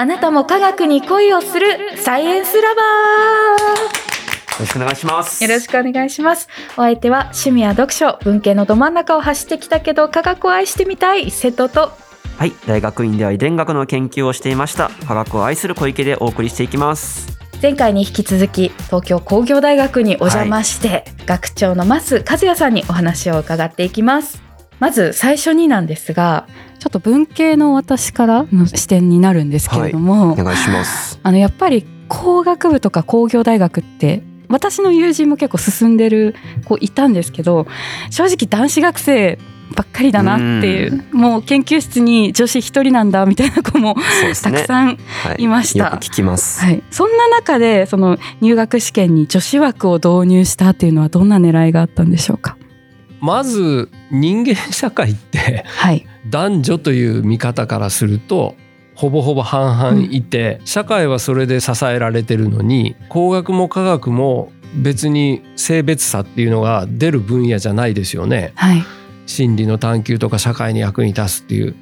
あなたも科学に恋をするサイエンスラバよろしくお願いします。ーよろしくお願いします。お相手は趣味や読書、文系のど真ん中を走ってきたけど科学を愛してみたい瀬戸とはい、大学院では遺伝学の研究をしていました。科学を愛する小池でお送りしていきます。前回に引き続き東京工業大学にお邪魔して、学長の増和也さんにお話を伺っていきます。まず最初になんですが、ちょっと文系の私からの視点になるんですけれども、お願いします。あのやっぱり工学部とか工業大学って私の友人も結構進んでる子いたんですけど正直男子学生ばっかりだなっていうもう研究室に女子一人なんだみたいな子もね。たくさんはいましたよく聞きます。はい、そんな中でその入学試験に女子枠を導入したっていうのはどんな狙いがあったんでしょうか？まず人間社会ってはい、男女という見方からするとほぼほぼ半々いて、社会はそれで支えられてるのに工学も科学も別に性別差っていうのが出る分野じゃないですよね。はい、心理の探求とか社会に役に立つっていう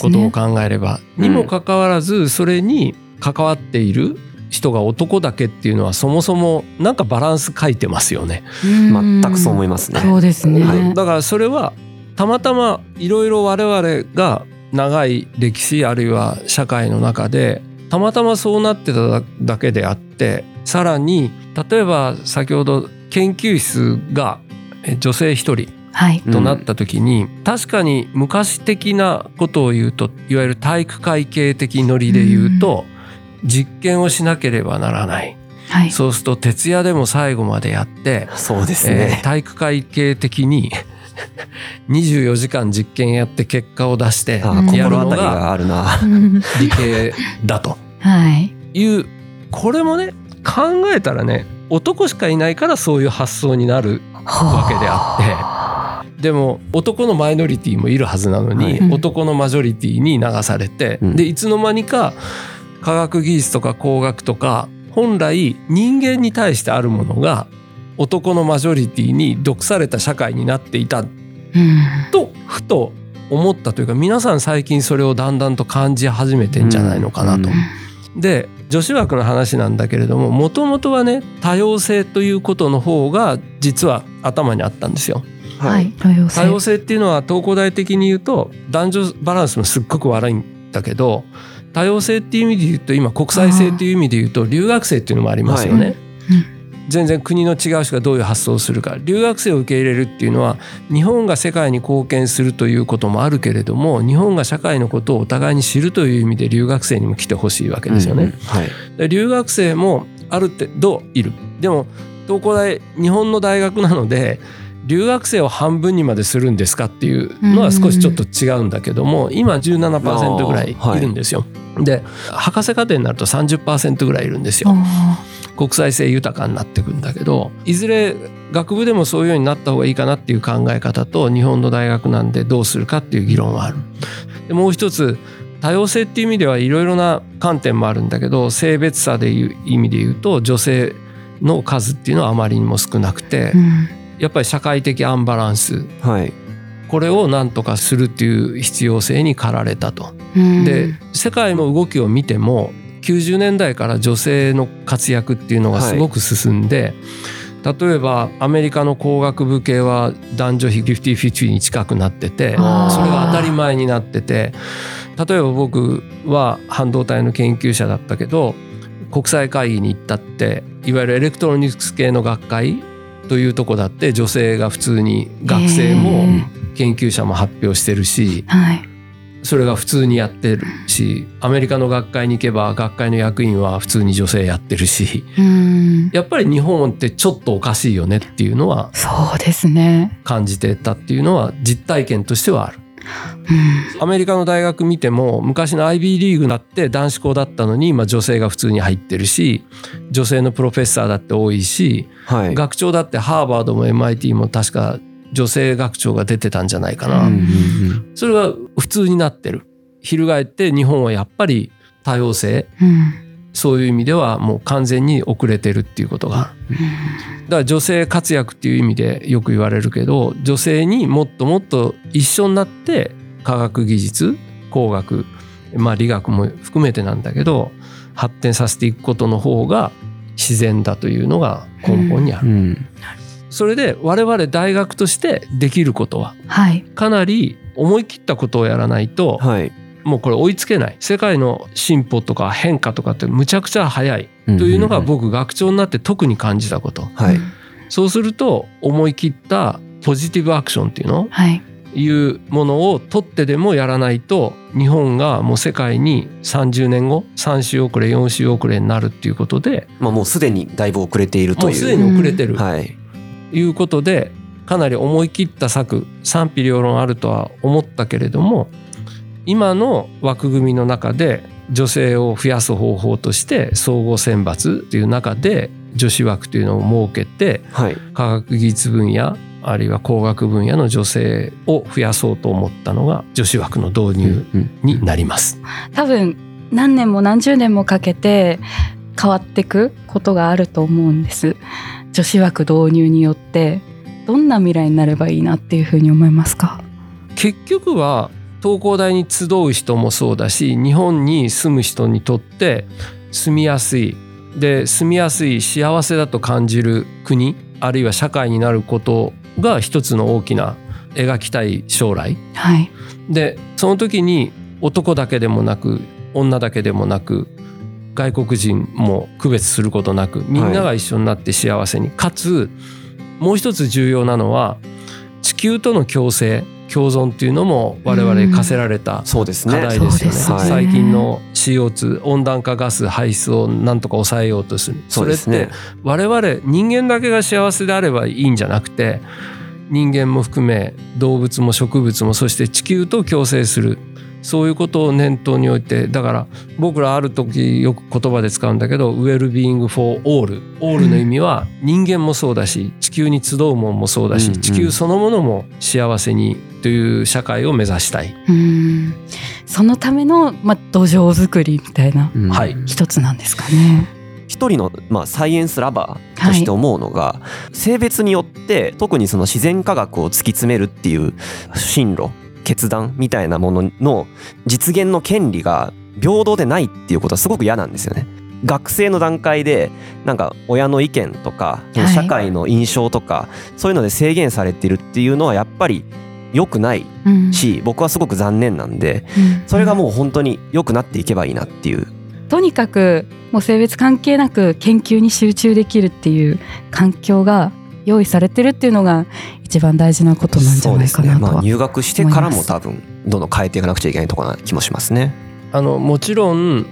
ことをね。考えれば、うんにもかかわらずそれに関わっている人が男だけっていうのはそもそもなんかバランス書いてますよね。全くそう思いますね。そうですね。はいだからそれはたまたまいろいろ我々が長い歴史あるいは社会の中でたまたまそうなってただけであってさらに例えば先ほど研究室がえ女性一人はい、となった時に、確かに昔的なことを言うといわゆる体育会系的ノリで言うと、実験をしなければならない。はい、そうすると徹夜でも最後までやってそうですえーね。体育会系的に 24時間実験やって結果を出してやるの心当たりががあるな。うん。理系だと。はい、いうこれもね考えたらね男しかいないからそういう発想になるわけであって。でも男のマイノリティもいるはずなのに、はい。男のマジョリティに流されて、うん。でいつの間にか科学技術とか工学とか本来人間に対してあるものが男のマジョリティに毒された社会になっていたうんとふと思ったというか皆さん最近それをだんだんと感じ始めてんじゃないのかなと。うんで女子枠の話なんだけれどももともとはね多様性ということの方が実は頭にあったんですよ。ははいい。、多様性多様性っていうのは東工大的に言うと男女バランスもすっごく悪いんだけど多様性っていう意味で言うと今国際性っていう意味で言うと留学生っていうのもありますよね。はい全然国の違う人がどういう発想をするか留学生を受け入れるっていうのは日本が世界に貢献するということもあるけれども日本が社会のことをお互いに知るという意味で留学生にも来てほしいわけですよね。うんはい。で留学生もある程度いる？でも東工大日本の大学なので留学生を半分にまでするんですかっていうのは少しちょっと違うんだけども今17%ぐらいいるんですよ。で博士課程になると30%ぐらいいるんですよ。あ国際性豊かになってくんだけどいずれ学部でもそういうようになった方がいいかなっていう考え方と日本の大学なんでどうするかっていう議論はある。でもう一つ多様性っていう意味ではいろいろな観点もあるんだけど性別差でいう意味で言うと女性の数っていうのはあまりにも少なくてーうんやっぱり社会的アンバランスはい。これを何とかするっていう必要性に駆られたと。うん。で世界の動きを見ても90年代から女性の活躍っていうのがすごく進んで、例えばアメリカの工学部系は男女比50-50に近くなっててそれが当たり前になってて例えば僕は半導体の研究者だったけど国際会議に行ったっていわゆるエレクトロニクス系の学会というとこだって女性が普通に学生もへ研究者も発表してるしはいそれが普通にやってるしアメリカの学会に行けば学会の役員は普通に女性やってるしうんやっぱり日本ってちょっとおかしいよねっていうのはそうですね。感じてたっていうのは実体験としてはある。うんアメリカの大学見ても昔の IB リーグだって男子校だったのに今女性が普通に入ってるし女性のプロフェッサーだって多いしはい。学長だってハーバードも MIT も確か女性学長が出てたんじゃないかな。うんうんうんそれが普通になってる。翻って日本はやっぱり多様性うんそういう意味ではもう完全に遅れてるっていうことがある。だから女性活躍っていう意味でよく言われるけど女性にもっともっと一緒になって科学技術工学まあ理学も含めてなんだけど発展させていくことの方が自然だというのが根本にある。うんそれで我々大学としてできることははい。かなり思い切ったことをやらないとはい。もうこれ追いつけない。世界の進歩とか変化とかってむちゃくちゃ早い。というのがんんん僕学長になって特に感じたこと。はい。そうすると思い切ったポジティブアクションっていうの？はい。いうものを取ってでもやらないと日本がもう世界に30年後3週遅れ4週遅れになるっていうことでまあもうすでにだいぶ遅れているという。もうすでに遅れてる。はいいうことでかなり思い切った策賛否両論あるとは思ったけれども今の枠組みの中で女性を増やす方法として総合選抜っていう中で女子枠というのを設けてはい科学技術分野あるいは工学分野の女性を増やそうと思ったのが女子枠の導入うんになります。多分何年も何十年もかけて変わっていくことがあると思うんです。女子枠導入によってどんな未来になればいいなっていうふうに思いますか？結局は東工大に集う人もそうだし日本に住む人にとって住みやすいで住みやすい幸せだと感じる国あるいは社会になることが一つの大きな描きたい将来はい。でその時に男だけでもなく女だけでもなく外国人も区別することなくみんなが一緒になって幸せに、かつもう一つ重要なのは地球との共生共存っていうのも我々課せられた課題ですよね。そうですね。最近の CO2 温暖化ガス排出をなんとか抑えようとする。それって我々人間だけが幸せであればいいんじゃなくて人間も含め動物も植物もそして地球と共生するそういうことを念頭に置いてだから僕らある時よく言葉で使うんだけど well-being for all all の意味は人間もそうだし地球に集うもんもそうだし地球そのものも幸せにという社会を目指したい。うん。そのためのまあ土壌作りみたいなうんはい一つなんですかね。一人の、まあ、サイエンスラバーとして思うのが、性別によって特にその自然科学を突き詰めるっていう進路決断みたいなものの実現の権利が平等でないっていうことはすごく嫌なんですよね。学生の段階でなんか親の意見とか社会の印象とか、そういうので制限されてるっていうのはやっぱり良くないうん。し僕はすごく残念なんでうん。それがもう本当に良くなっていけばいいなっていう。とにかくもう性別関係なく研究に集中できるっていう環境が用意されてるっていうのが一番大事なことなんじゃないかなとはまあ、入学してからも多分どんどん変えていかなくちゃいけないところな気もしますね。あのもちろん、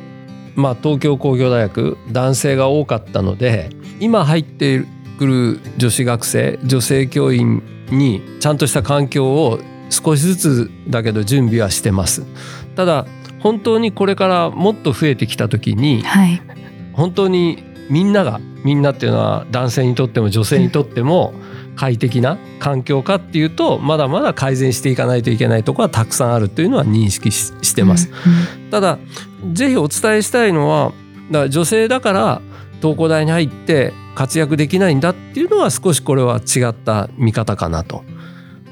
まあ、東京工業大学男性が多かったので今入ってくる女子学生女性教員にちゃんとした環境を少しずつだけど準備はしてます。ただ本当にこれからもっと増えてきた時にはい。本当にみんながみんなっていうのは男性にとっても女性にとっても快適な環境かっていうとまだまだ改善していかないといけないところはたくさんあるというのは認識ししてます。ただぜひお伝えしたいのはだ女性だから東工大に入って活躍できないんだっていうのは少しこれは違った見方かなと。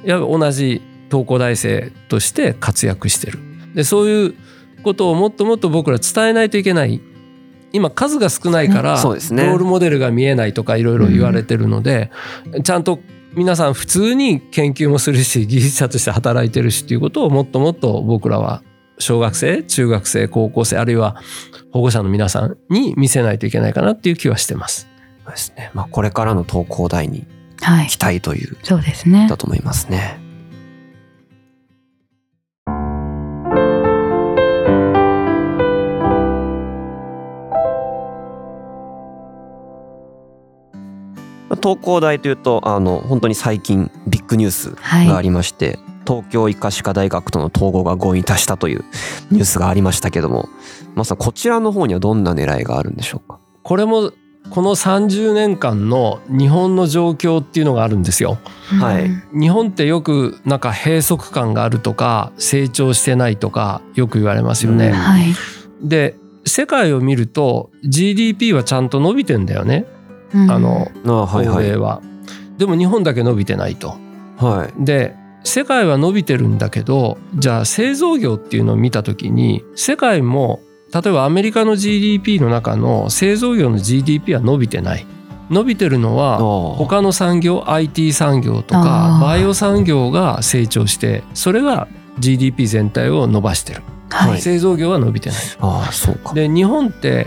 いや同じ東工大生として活躍してる。でそういうことをもっともっと僕ら伝えないといけない。今数が少ないからロそうですねールモデルが見えないとかいろいろ言われてるので、ちゃんと皆さん普通に研究もするし技術者として働いてるしっていうことをもっともっと僕らは小学生中学生高校生あるいは保護者の皆さんに見せないといけないかなっていう気はしてます。ですねまあ、これからの東工大にはい。期待というそうですねだ。と思いますね。東工大というとあの本当に最近ビッグニュースがありまして、東京医科歯科大学との統合が合意に達したというニュースがありましたけどもまさこちらの方にはどんな狙いがあるんでしょうか？これもこの30年間の日本の状況っていうのがあるんですよ。はいうん日本ってよくなんか閉塞感があるとか成長してないとかよく言われますよね。うんはい。で世界を見ると GDP はちゃんと伸びてんだよね、うん。あのあはい欧はい。米は。でも日本だけ伸びてないと。はい。で世界は伸びてるんだけどじゃあ製造業っていうのを見た時に世界も例えばアメリカの GDP の中の製造業の GDP は伸びてない。伸びてるのは他の産業 IT 産業とかバイオ産業が成長してそれが GDP 全体を伸ばしてる、はい、製造業は伸びてない。あそうか。で日本って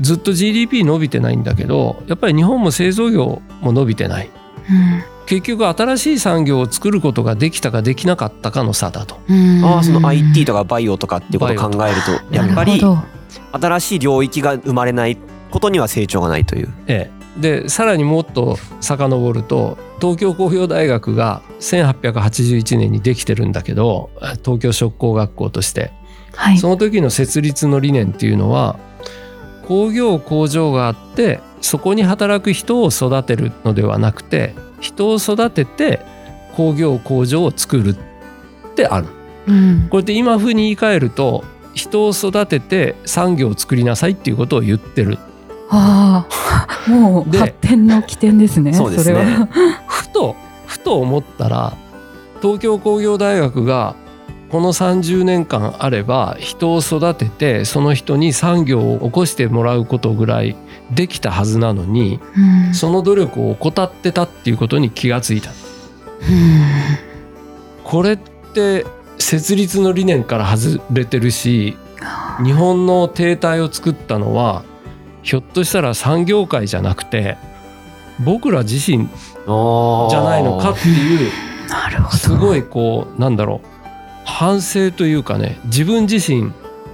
ずっと GDP 伸びてないんだけどやっぱり日本も製造業も伸びてない、うん、結局新しい産業を作ることができたかできなかったかの差だと。ああその IT とかバイオとかっていうことを考えるとやっぱり新しい領域が生まれないことには成長がないという。ええ、でさらにもっと遡ると東京工業大学が1881年にできてるんだけど東京職工学校として、はい、その時の設立の理念っていうのは工業工場があってそこに働く人を育てるのではなくて人を育てて工業工場を作るってある、うん、これって今風に言い換えると人を育てて産業を作りなさいっていうことを言ってる。ああ、もう発展の起点ですね。そうですね。ふとふと思ったら東京工業大学がこの30年間あれば人を育ててその人に産業を起こしてもらうことぐらいできたはずなのに、うん、その努力を怠ってたっていうことに気がついた。うん、これって設立の理念から外れてるし日本の停滞を作ったのはひょっとしたら産業界じゃなくて僕ら自身じゃないのかっていうすごいこうなんだろう反省というかね自分自身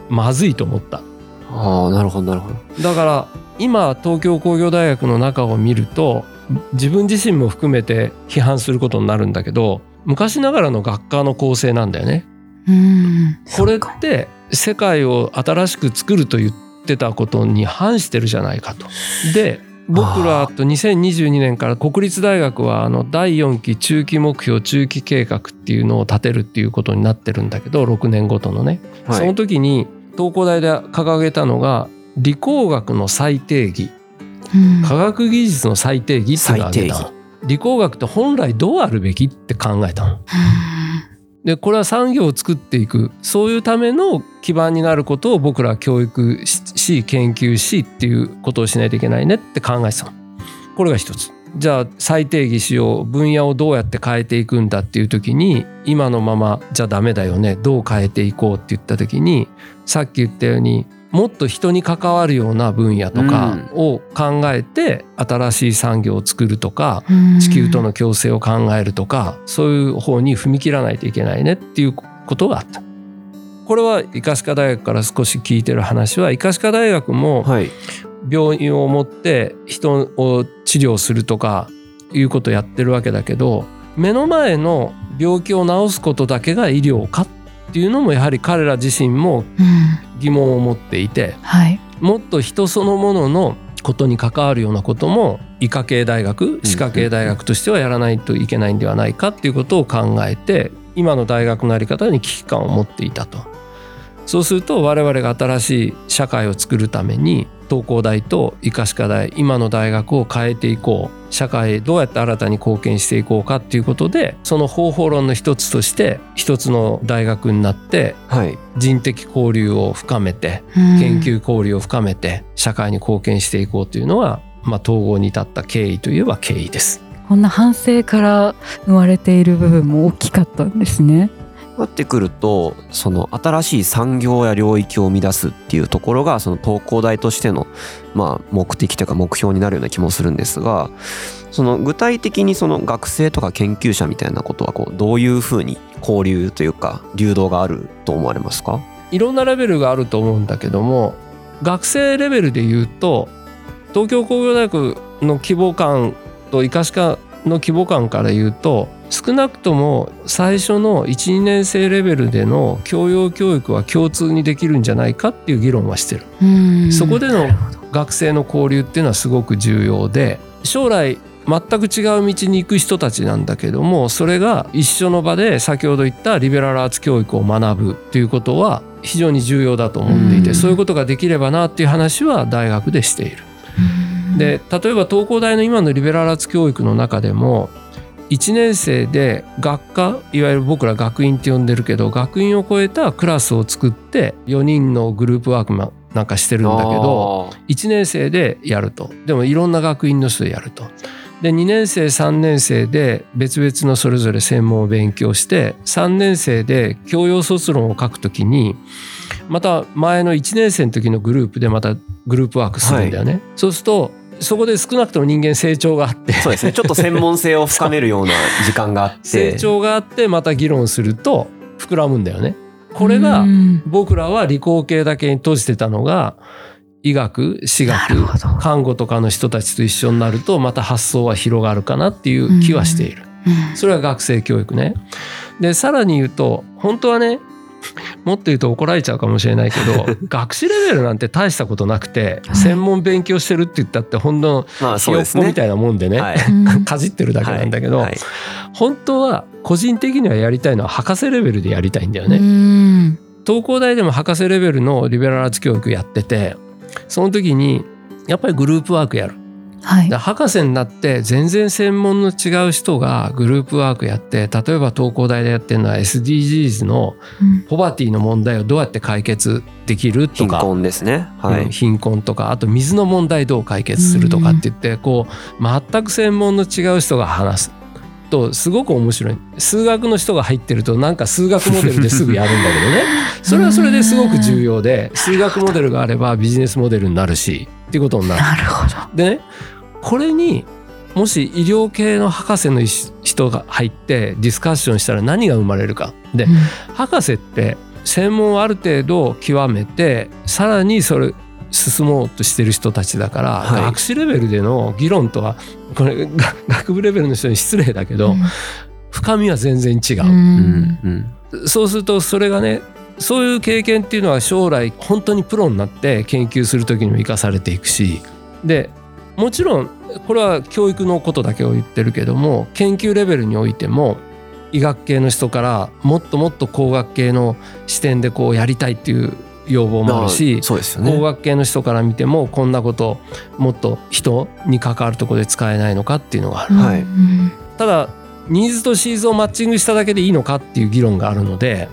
まずいと思ったああなるほどなるほどだから今東京工業大学の中を見ると自分自身も含めて批判することになるんだけど昔ながらの学科の構成なんだよね。うんこれって世界を新しく作ると言ってたことに反してるじゃないかと。で僕らと2022年から国立大学はあの第4期中期目標中期計画っていうのを立てるっていうことになってるんだけど6年ごとのね、はい、その時に東工大で掲げたのが理工学の再定義、うん、科学技術の再定義っていうのを挙げた理工学って本来どうあるべきって考えたの。でこれは産業を作っていくそういうための基盤になることを僕らは教育し研究しっていうことをしないといけないねって考えてたこれが一つ。じゃあ再定義しよう分野をどうやって変えていくんだっていう時に今のままじゃダメだよねどう変えていこうって言った時にさっき言ったようにもっと人に関わるような分野とかを考えて新しい産業を作るとか地球との共生を考えるとかそういう方に踏み切らないといけないねっていうことがあった。これは医科歯科大学から少し聞いてる話は医科歯科大学も病院を持って人を治療するとかいうことをやってるわけだけど目の前の病気を治すことだけが医療かっていうのもやはり彼ら自身も疑問を持っていて、うんはい、もっと人そのもののことに関わるようなことも医科系大学歯科系大学としてはやらないといけないんではないかっていうことを考えて今の大学の在り方に危機感を持っていたと。そうすると我々が新しい社会を作るために東工大と医科歯科大今の大学を変えていこう社会へどうやって新たに貢献していこうかっていうことでその方法論の一つとして一つの大学になって、はい、人的交流を深めて研究交流を深めて社会に貢献していこうというのは、まあ、統合に至った経緯といえば経緯です。こんな反省から生まれている部分も大きかったんですね。なってくるとその新しい産業や領域を生み出すっていうところがその東工大としてのまあ目的というか目標になるような気もするんですがその具体的にその学生とか研究者みたいなことはこうどういうふうに交流というか流動があると思われますか？いろんなレベルがあると思うんだけども学生レベルで言うと東京工業大学の規模感と医科歯科の規模感から言うと少なくとも最初の12年生レベルでの教養教育は共通にできるんじゃないかっていう議論はしてる。そこでの学生の交流っていうのはすごく重要で将来全く違う道に行く人たちなんだけどもそれが一緒の場で先ほど言ったリベラルアーツ教育を学ぶっていうことは非常に重要だと思っていてそういうことができればなっていう話は大学でしている。で例えば東工大の今のリベラルアーツ教育の中でも1年生で学科いわゆる僕ら学院って呼んでるけど学院を超えたクラスを作って4人のグループワークまなんかしてるんだけど1年生でやるとでもいろんな学院の人でやると。で2年生3年生で別々のそれぞれ専門を勉強して3年生で教養卒論を書くときにまた前の1年生の時のグループでまたグループワークするんだよね。はい、そうするとそこで少なくとも人間成長があって。そうですね。ちょっと専門性を深めるような時間があって。成長があってまた議論すると膨らむんだよね。これが僕らは理工系だけに閉じてたのが医学私学看護とかの人たちと一緒になるとまた発想は広がるかなっていう気はしている。それは学生教育ね。でさらに言うと本当はねもっと言うと怒られちゃうかもしれないけど 学士レベルなんて大したことなくて、専門勉強してるって言ったってほんのひよっこみたいなもんでね、かじってるだけなんだけど、本当は個人的にはやりたいのは博士レベルでやりたいんだよね。東工大でも博士レベルのリベラルアーツ教育やっててその時にやっぱりグループワークやる。はい、博士になって全然専門の違う人がグループワークやって例えば東工大でやってるのは SDGs のポバティの問題をどうやって解決できるとか、貧困ですね、はい、貧困とかあと水の問題どう解決するとかって言ってこう全く専門の違う人が話すとすごく面白い。数学の人が入ってるとなんか数学モデルですぐやるんだけどね。それはそれですごく重要で 数学モデルがあればビジネスモデルになるしっていうことになる。なるほど。でねこれにもし医療系の博士の人が入ってディスカッションしたら何が生まれるか。で、うん、博士って専門をある程度極めてさらにそれ進もうとしてる人たちだから、はい、学士レベルでの議論とはこれ 学部レベルの人に失礼だけど、うん、深みは全然違う、うん。うん、そうするとそれがねそういう経験っていうのは将来本当にプロになって研究する時にも生かされていくしでもちろんこれは教育のことだけを言ってるけども研究レベルにおいても医学系の人からもっともっと工学系の視点でこうやりたいっていう要望もあるし、ね、工学系の人から見てもこんなこともっと人に関わるところで使えないのかっていうのがある。はい、ただニーズとシーズをマッチングしただけでいいのかっていう議論があるので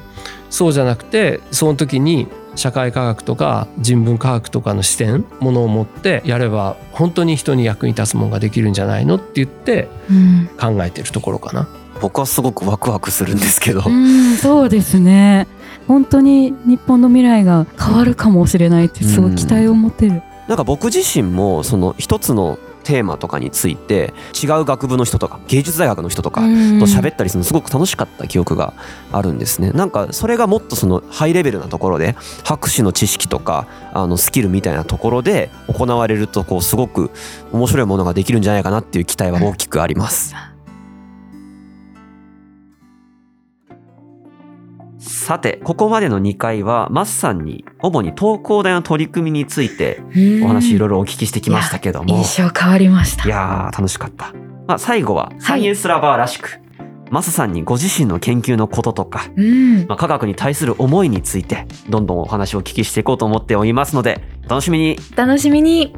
そうじゃなくてその時に社会科学とか人文科学とかの視点ものを持ってやれば本当に人に役に立つものができるんじゃないのって言って考えてるところかな。うん、僕はすごくワクワクするんですけど。うそうですね。本当に日本の未来が変わるかもしれないってすごい期待を持ってる。なんか僕自身もその一つのテーマとかについて違う学部の人とか芸術大学の人とかと喋ったりするのすごく楽しかった記憶があるんですね。なんかそれがもっとそのハイレベルなところで博士の知識とかあのスキルみたいなところで行われるとこうすごく面白いものができるんじゃないかなっていう期待は大きくあります。さて、ここまでの2回は、マスさんに、主に東工大の取り組みについて、お話いろいろお聞きしてきましたけども。印象変わりました。いやー、楽しかった。まあ、最後は、サイエンスラバーらしく、はい、マスさんにご自身の研究のこととか、まあ、科学に対する思いについて、どんどんお話をお聞きしていこうと思っておりますので、楽しみに。楽しみに。